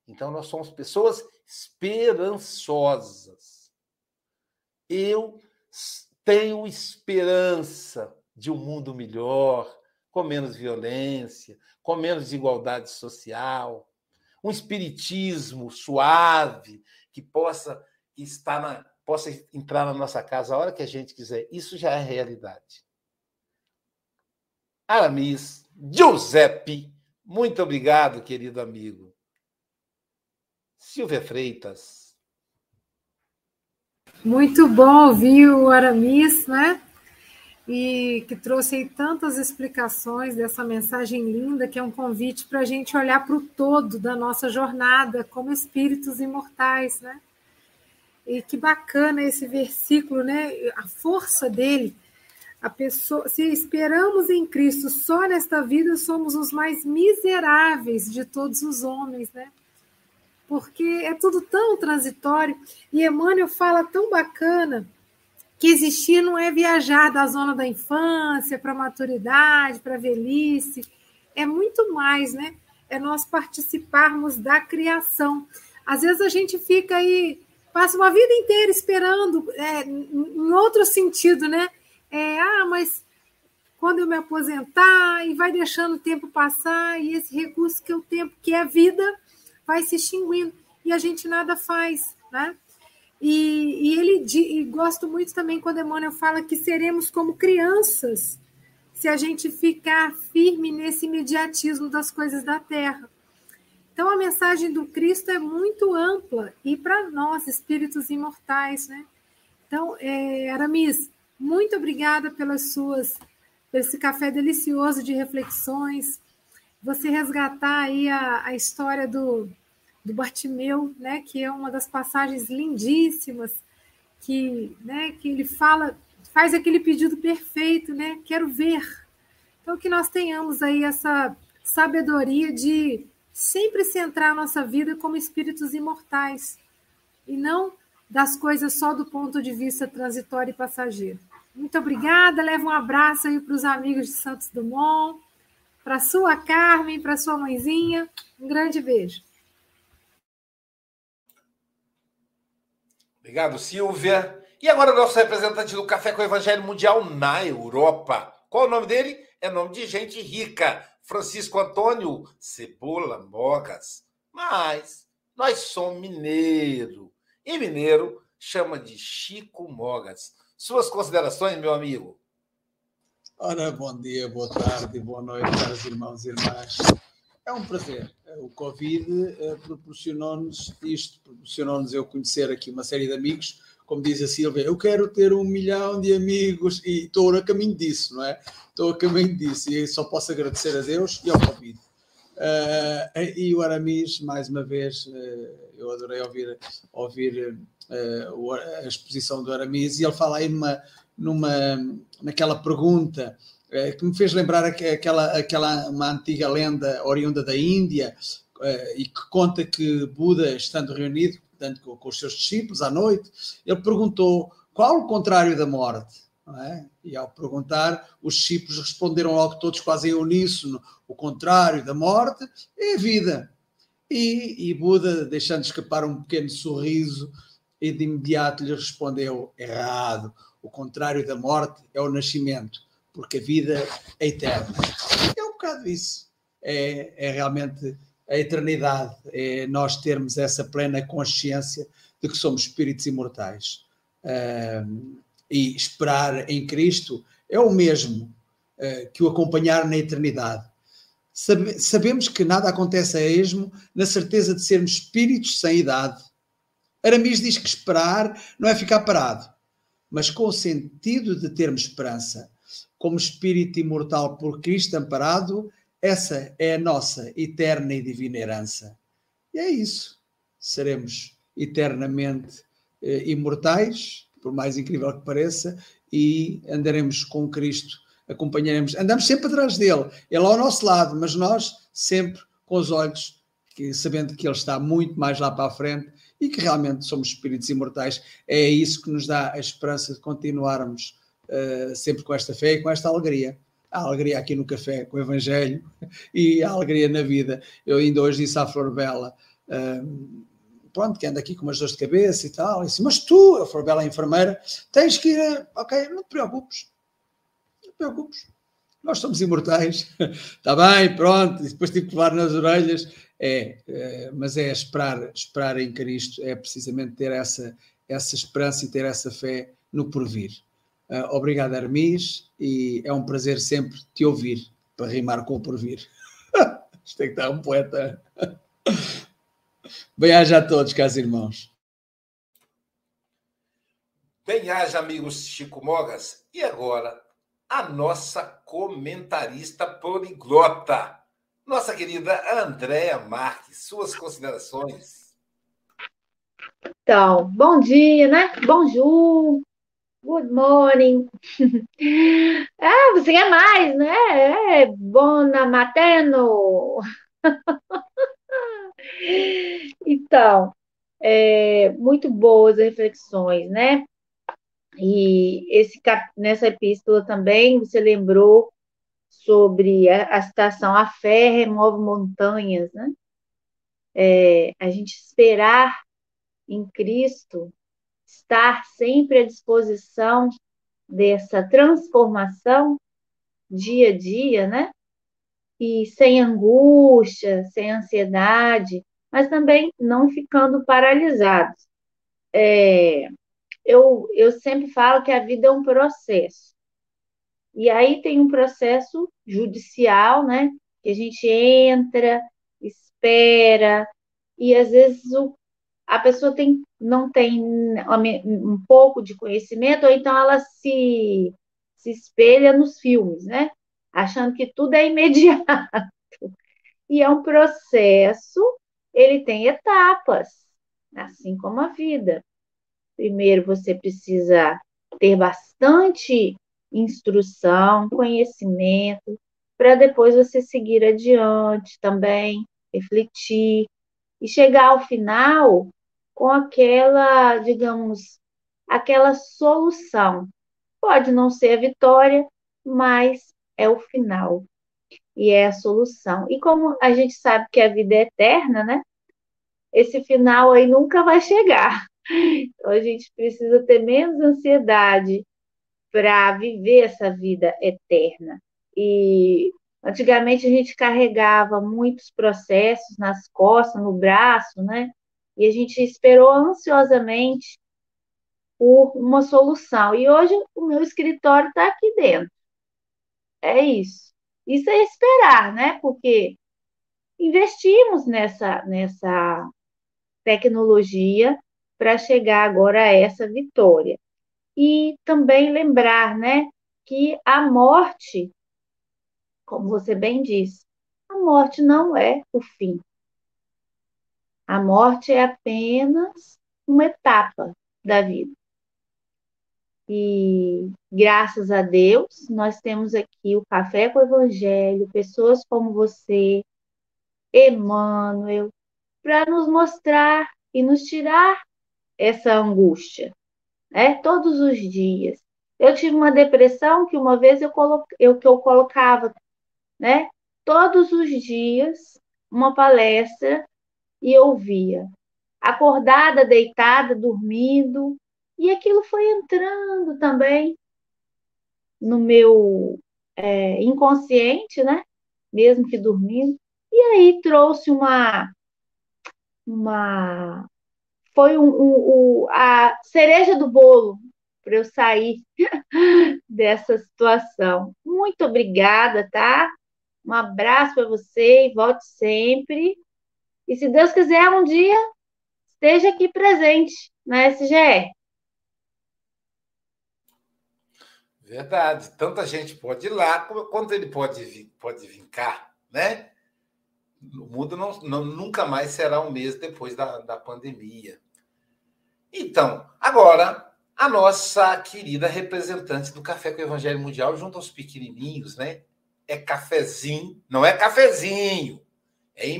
Então, nós somos pessoas esperançosas. Eu tenho esperança de um mundo melhor, com menos violência, com menos desigualdade social, um espiritismo suave que possa estar na, possa entrar na nossa casa a hora que a gente quiser. Isso já é realidade. Aramis, Giuseppe, muito obrigado, querido amigo. Silvia Freitas. Muito bom ouvir o Aramis, né? E que trouxe tantas explicações dessa mensagem linda, que é um convite para a gente olhar para o todo da nossa jornada como espíritos imortais, né? E que bacana esse versículo, né? A força dele. A pessoa, se esperamos em Cristo só nesta vida, somos os mais miseráveis de todos os homens, né? Porque é tudo tão transitório. E Emmanuel fala tão bacana que existir não é viajar da zona da infância para a maturidade, para a velhice, é muito mais, né? É nós participarmos da criação. Às vezes a gente fica aí, passa uma vida inteira esperando, é, em outro sentido, né? É, ah, mas quando eu me aposentar, e vai deixando o tempo passar, e esse recurso que é o tempo, que é a vida, vai se extinguindo, e a gente nada faz, né? E, e ele e gosto muito também quando Emmanuel fala que seremos como crianças se a gente ficar firme nesse imediatismo das coisas da terra. Então a mensagem do Cristo é muito ampla e para nós, espíritos imortais, né? Então, é, Aramis, muito obrigada pelas suas, por esse café delicioso de reflexões. Você resgatar aí a, a história do, do Bartimeu, né, que é uma das passagens lindíssimas, que, né, que ele fala, faz aquele pedido perfeito, né, quero ver. Então que nós tenhamos aí essa sabedoria de sempre centrar a nossa vida como espíritos imortais e não das coisas só do ponto de vista transitório e passageiro. Muito obrigada, leva um abraço aí para os amigos de Santos Dumont, para sua Carmen, para sua mãezinha, um grande beijo. Obrigado, Silvia. E agora, nosso representante do Café com o Evangelho Mundial na Europa. Qual o nome dele? É nome de gente rica. Francisco Antônio Cebola Mogas. Mas nós somos mineiro. E mineiro chama de Chico Mogas. Suas considerações, meu amigo? Ora, bom dia, boa tarde, boa noite, caros irmãos e irmãs. É um prazer. O Covid uh, proporcionou-nos isto, proporcionou-nos eu conhecer aqui uma série de amigos, como diz a Silvia, eu quero ter um milhão de amigos e estou a caminho disso, não é? Estou a caminho disso e só posso agradecer a Deus e ao Covid. Uh, e o Aramis, mais uma vez, uh, eu adorei ouvir, ouvir a exposição do Aramis e ele fala aí numa, numa, naquela pergunta é, que me fez lembrar aquela, aquela uma antiga lenda oriunda da Índia é, e que conta que Buda, estando reunido portanto, com, com, os seus discípulos à noite, ele perguntou qual o contrário da morte. É? E ao perguntar, os discípulos responderam logo todos quase em uníssono: o contrário da morte é a vida. E, e Buda, deixando escapar um pequeno sorriso, e de imediato lhe respondeu: errado. O contrário da morte é o nascimento porque a vida é eterna. É um bocado isso. É, é realmente a eternidade, é nós termos essa plena consciência de que somos espíritos imortais. Uh, e esperar em Cristo é o mesmo uh, que o acompanhar na eternidade. Sabe, sabemos que nada acontece a esmo na certeza de sermos espíritos sem idade. Aramis diz que esperar não é ficar parado, mas com o sentido de termos esperança como espírito imortal por Cristo amparado, essa é a nossa eterna e divina herança. E é isso. Seremos eternamente eh, imortais, por mais incrível que pareça, e andaremos com Cristo, acompanharemos, andamos sempre atrás dele, ele ao nosso lado, mas nós sempre com os olhos, que, sabendo que ele está muito mais lá para a frente e que realmente somos espíritos imortais. É isso que nos dá a esperança de continuarmos uh, sempre com esta fé e com esta alegria. A alegria aqui no café com o Evangelho [laughs] e a alegria na vida. Eu ainda hoje disse à Flor Bela, uh, pronto, que anda aqui com umas dores de cabeça e tal, e disse, mas tu, a Flor Bela, a enfermeira, tens que ir, a... ok, não te preocupes, não te preocupes, nós somos imortais, está [laughs] bem, pronto, e depois tive que levar nas orelhas, é, é, mas é esperar, esperar em Cristo, é precisamente ter essa, essa esperança e ter essa fé no porvir. Uh, obrigado, Hermes, e é um prazer sempre te ouvir, para rimar com o porvir. [laughs] Isto tem que estar um poeta. Bem-aja a todos, caros irmãos. Bem-aja, amigos Chico Mogas. E agora, a nossa comentarista poliglota, nossa querida Andréa Marques. Suas considerações. Então, bom dia, né? Bonjour, good morning. [laughs] ah, você quer mais, né? É, bona mateno. [laughs] então, é, muito boas reflexões, né? E esse, nessa epístola também você lembrou sobre a, a citação a fé remove montanhas, né? É, a gente esperar em Cristo, estar sempre à disposição dessa transformação dia a dia, né? E sem angústia, sem ansiedade, mas também não ficando paralisados. É, eu, eu sempre falo que a vida é um processo. E aí tem um processo judicial, né? Que a gente entra, espera, e às vezes o, a pessoa tem, não tem um pouco de conhecimento, ou então ela se, se espelha nos filmes, né? Achando que tudo é [laughs] imediato. E é um processo, ele tem etapas, assim como a vida. Primeiro, você precisa ter bastante instrução, conhecimento, para depois você seguir adiante também, refletir e chegar ao final com aquela, digamos, aquela solução. Pode não ser a vitória, mas é o final e é a solução. E como a gente sabe que a vida é eterna, né? Esse final aí nunca vai chegar. [laughs] Então a gente precisa ter menos ansiedade para viver essa vida eterna. E antigamente a gente carregava muitos processos nas costas, no braço, né? E a gente esperou ansiosamente por uma solução. E hoje o meu escritório está aqui dentro. É isso. Isso é esperar, né? Porque investimos nessa, nessa tecnologia para chegar agora a essa vitória. E também lembrar, né, que a morte, como você bem disse, a morte não é o fim. A morte é apenas uma etapa da vida. E graças a Deus, nós temos aqui o Café com o Evangelho, pessoas como você, Emmanuel, para nos mostrar e nos tirar essa angústia, né? Todos os dias. Eu tive uma depressão que uma vez eu, colo... eu, que eu colocava, né? Todos os dias, uma palestra e ouvia. Acordada, deitada, dormindo, e aquilo foi entrando também no meu é, inconsciente, né? Mesmo que dormindo. E aí trouxe uma, uma foi um, um, um, a cereja do bolo para eu sair [laughs] dessa situação. Muito obrigada, tá? Um abraço para você e volte sempre. E se Deus quiser, um dia esteja aqui presente na SGR. Verdade. Tanta gente pode ir lá, quanto ele pode vir, pode vir cá, né? O mundo não, não, nunca mais será o mesmo depois da, da pandemia. Então, agora, a nossa querida representante do Café com o Evangelho Mundial, junto aos pequenininhos, né? É cafezinho, não é cafezinho, é em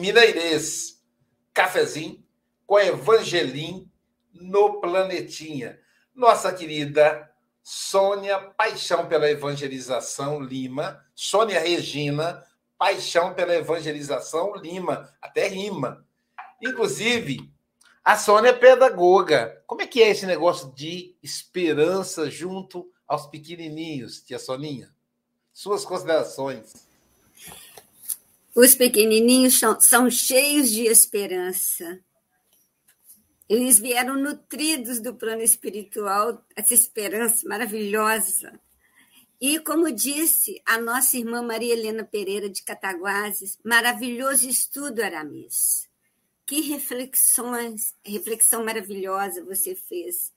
mineirês. Cafezinho com Evangelim no Planetinha. Nossa querida Sônia Paixão pela Evangelização Lima, Sônia Regina Paixão pela Evangelização Lima, até rima. Inclusive, a Sônia é pedagoga. Como é que é esse negócio de esperança junto aos pequenininhos, tia Soninha? Suas considerações. Os pequenininhos são, são cheios de esperança. Eles vieram nutridos do plano espiritual, essa esperança maravilhosa. E, como disse a nossa irmã Maria Helena Pereira de Cataguases, maravilhoso estudo, Aramis. Que reflexões, reflexão maravilhosa você fez.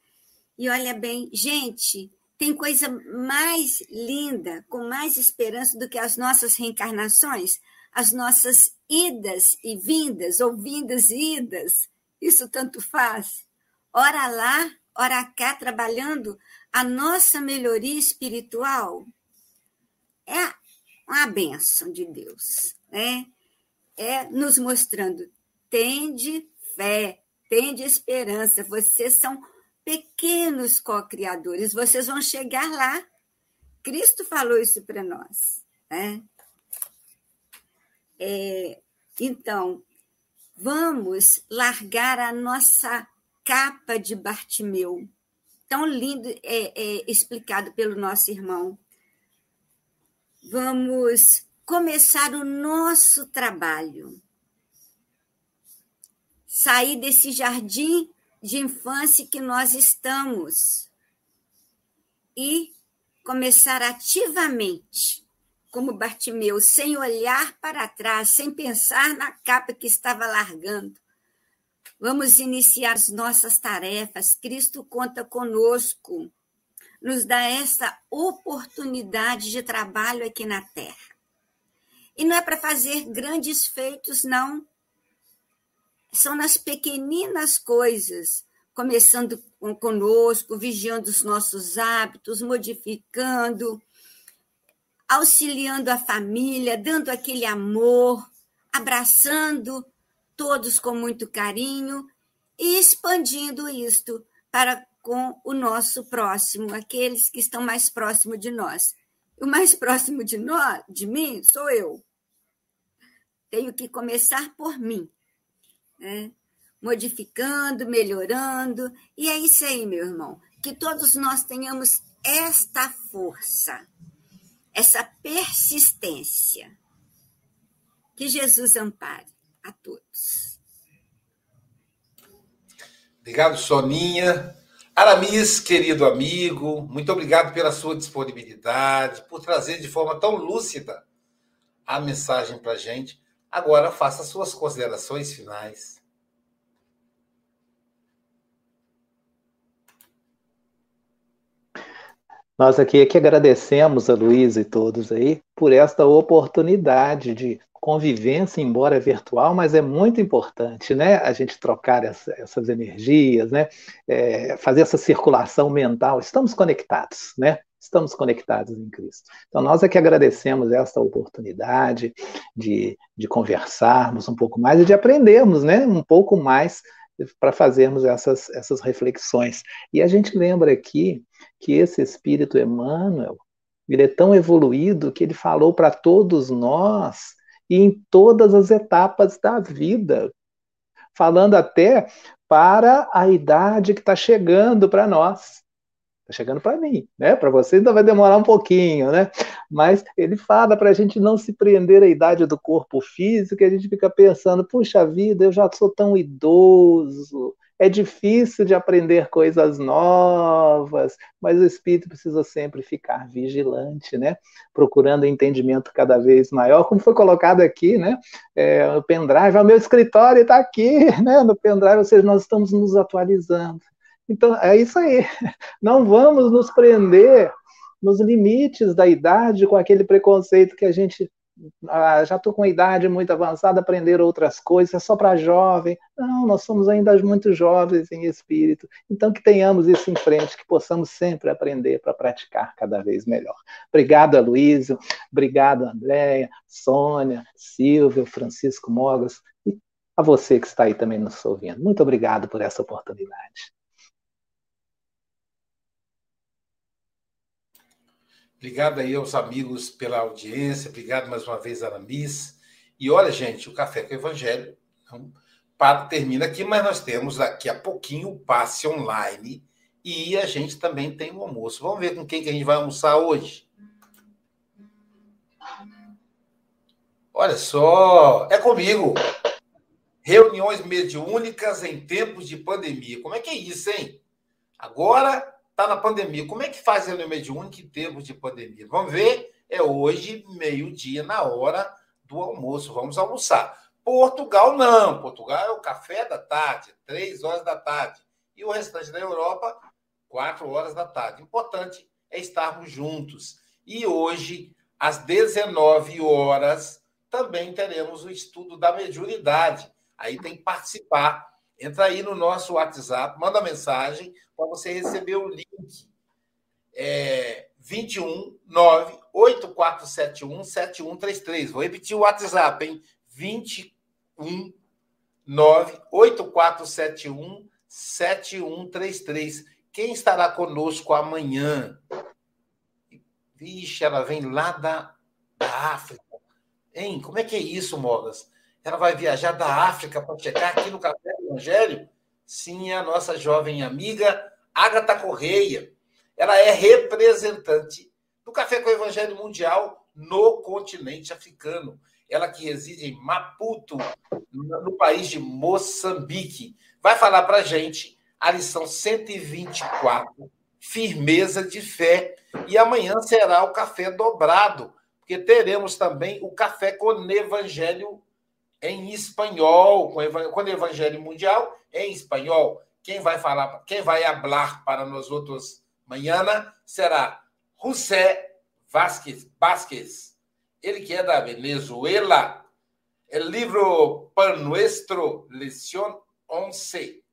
E olha bem, gente, Tem coisa mais linda, com mais esperança do que as nossas reencarnações, as nossas idas e vindas, ou vindas e idas. Isso tanto faz. Ora lá, ora cá, trabalhando a nossa melhoria espiritual. É uma bênção de Deus, né? É nos mostrando, tende fé, tende esperança, vocês são pequenos co-criadores, vocês vão chegar lá. Cristo falou isso para nós. Né? É, então, vamos largar a nossa capa de Bartimeu, tão lindo é, é, explicado pelo nosso irmão. Vamos começar o nosso trabalho. Sair desse jardim de infância que nós estamos e começar ativamente, como Bartimeu, sem olhar para trás, sem pensar na capa que estava largando. Vamos iniciar as nossas tarefas. Cristo conta conosco, nos dá essa oportunidade de trabalho aqui na Terra. E não é para fazer grandes feitos, não são nas pequeninas coisas, começando conosco, vigiando os nossos hábitos, modificando, auxiliando a família, dando aquele amor, abraçando todos com muito carinho e expandindo isto para com o nosso próximo, aqueles que estão mais próximos de nós. O mais próximo de nós, de mim, sou eu. Tenho que começar por mim né? modificando, melhorando. E é isso aí, meu irmão. Que todos nós tenhamos esta força, essa persistência. Que Jesus ampare a todos. Obrigado, Soninha. Aramis, querido amigo, muito obrigado pela sua disponibilidade, por trazer de forma tão lúcida a mensagem para a gente. Agora faça suas considerações finais. Nós aqui é que agradecemos a Luiz e todos aí por esta oportunidade de convivência, embora virtual, mas é muito importante, né? A gente trocar essa, essas energias, né? É, fazer essa circulação mental. Estamos conectados, né? estamos conectados em Cristo. Então, nós é que agradecemos esta oportunidade de, de conversarmos um pouco mais e de aprendermos né, um pouco mais para fazermos essas, essas reflexões. E a gente lembra aqui que esse Espírito Emmanuel, ele é tão evoluído que ele falou para todos nós e em todas as etapas da vida, falando até para a idade que está chegando para nós. Está chegando para mim, né? Para você ainda vai demorar um pouquinho, né? Mas ele fala para a gente não se prender à idade do corpo físico, e a gente fica pensando, puxa vida, eu já sou tão idoso, é difícil de aprender coisas novas, mas o espírito precisa sempre ficar vigilante, né? Procurando entendimento cada vez maior, como foi colocado aqui, né? É, o pendrive, o meu escritório está aqui, [laughs] né? No pendrive, ou seja, nós estamos nos atualizando. Então, é isso aí. [laughs] Não vamos nos prender nos limites da idade com aquele preconceito que a gente ah, já estou com idade muito avançada, aprender outras coisas, é só para jovem. Não, nós somos ainda muito jovens em espírito. Então, que tenhamos isso em frente, que possamos sempre aprender para praticar cada vez melhor. Obrigado, Aloysio. Obrigado, Andréia, Sônia, Silvio, Francisco Mogas. E a você que está aí também nos ouvindo. Muito obrigado por essa oportunidade. Obrigado aí aos amigos pela audiência. Obrigado mais uma vez, Aramis. E olha, gente, o Café com o Evangelho então, para, termina aqui, mas nós temos daqui a pouquinho o passe online e a gente também tem o almoço. Vamos ver com quem que a gente vai almoçar hoje. Olha só, é comigo. Reuniões mediúnicas em tempos de pandemia. Como é que é isso, hein? Agora está na pandemia. Como é que faz reunião mediúnica em tempos de pandemia? Vamos ver. É hoje, meio-dia, na hora do almoço. Vamos almoçar. Portugal não. Portugal é o café da tarde, três horas da tarde. E o restante da Europa, quatro horas da tarde. Importante é estarmos juntos. E hoje, às 19 horas, também teremos o estudo da mediunidade. Aí tem que participar. Entra aí no nosso WhatsApp, manda mensagem para você receber o link. É 21 9 8471 7133. Vou repetir o WhatsApp, hein? 21 9 8471 7133. Quem estará conosco amanhã? Vixe, ela vem lá da, África. Hein? Como é que é isso, Mogas? Ela vai viajar da África para chegar aqui no Café do Evangelho? Sim, a nossa jovem amiga Agatha Correia. Ela é representante do Café com o Evangelho Mundial no continente africano. Ela que reside em Maputo, no país de Moçambique. Vai falar para gente a lição 124, firmeza de fé. E amanhã será o café dobrado, porque teremos também o café com evangelho em espanhol, com o evangelho mundial em espanhol. Quem vai falar, quem vai falar para nós outros amanhã será José Vázquez, Vázquez, ele que é da Venezuela. O livro Pan Nuestro, Lição 11.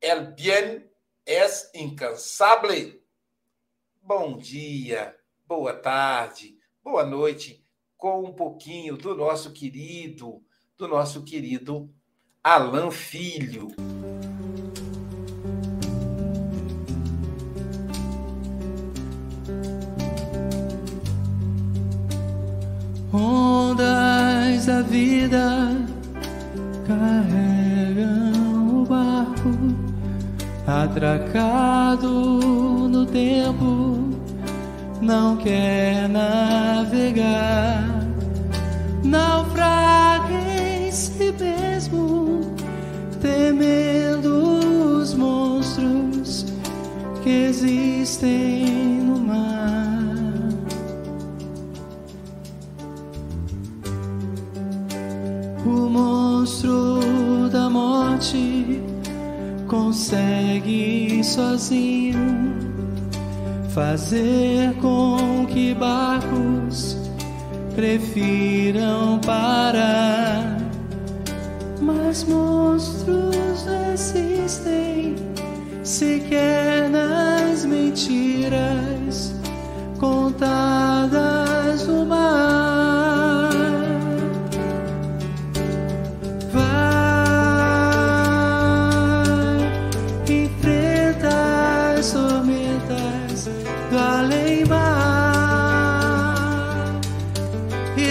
El bien es incansable. Bom dia, boa tarde, boa noite, com um pouquinho do nosso querido, do nosso querido Alan Filho. Ondas da vida carregam o barco atracado no tempo, não quer navegar, naufraga em si mesmo, temendo os monstros que existem no mar. O monstro da morte consegue sozinho fazer com que barcos prefiram parar. Mas monstros existem sequer nas mentiras contadas no mar.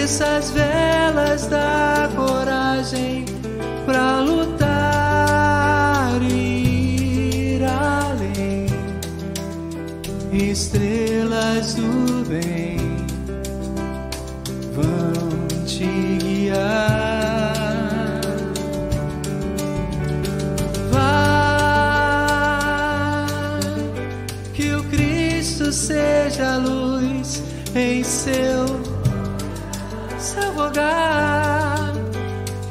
essas velas da bem vão te guiar. Vai que o Cristo seja a luz em seu seu rogar,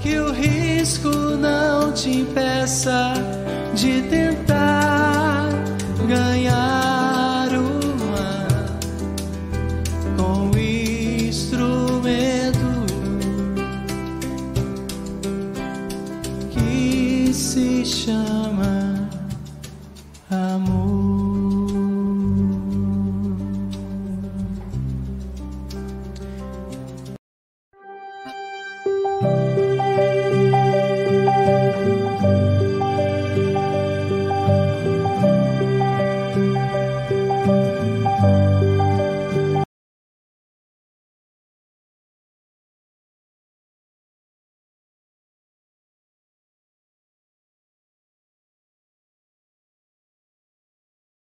que o risco não te impeça de tentar.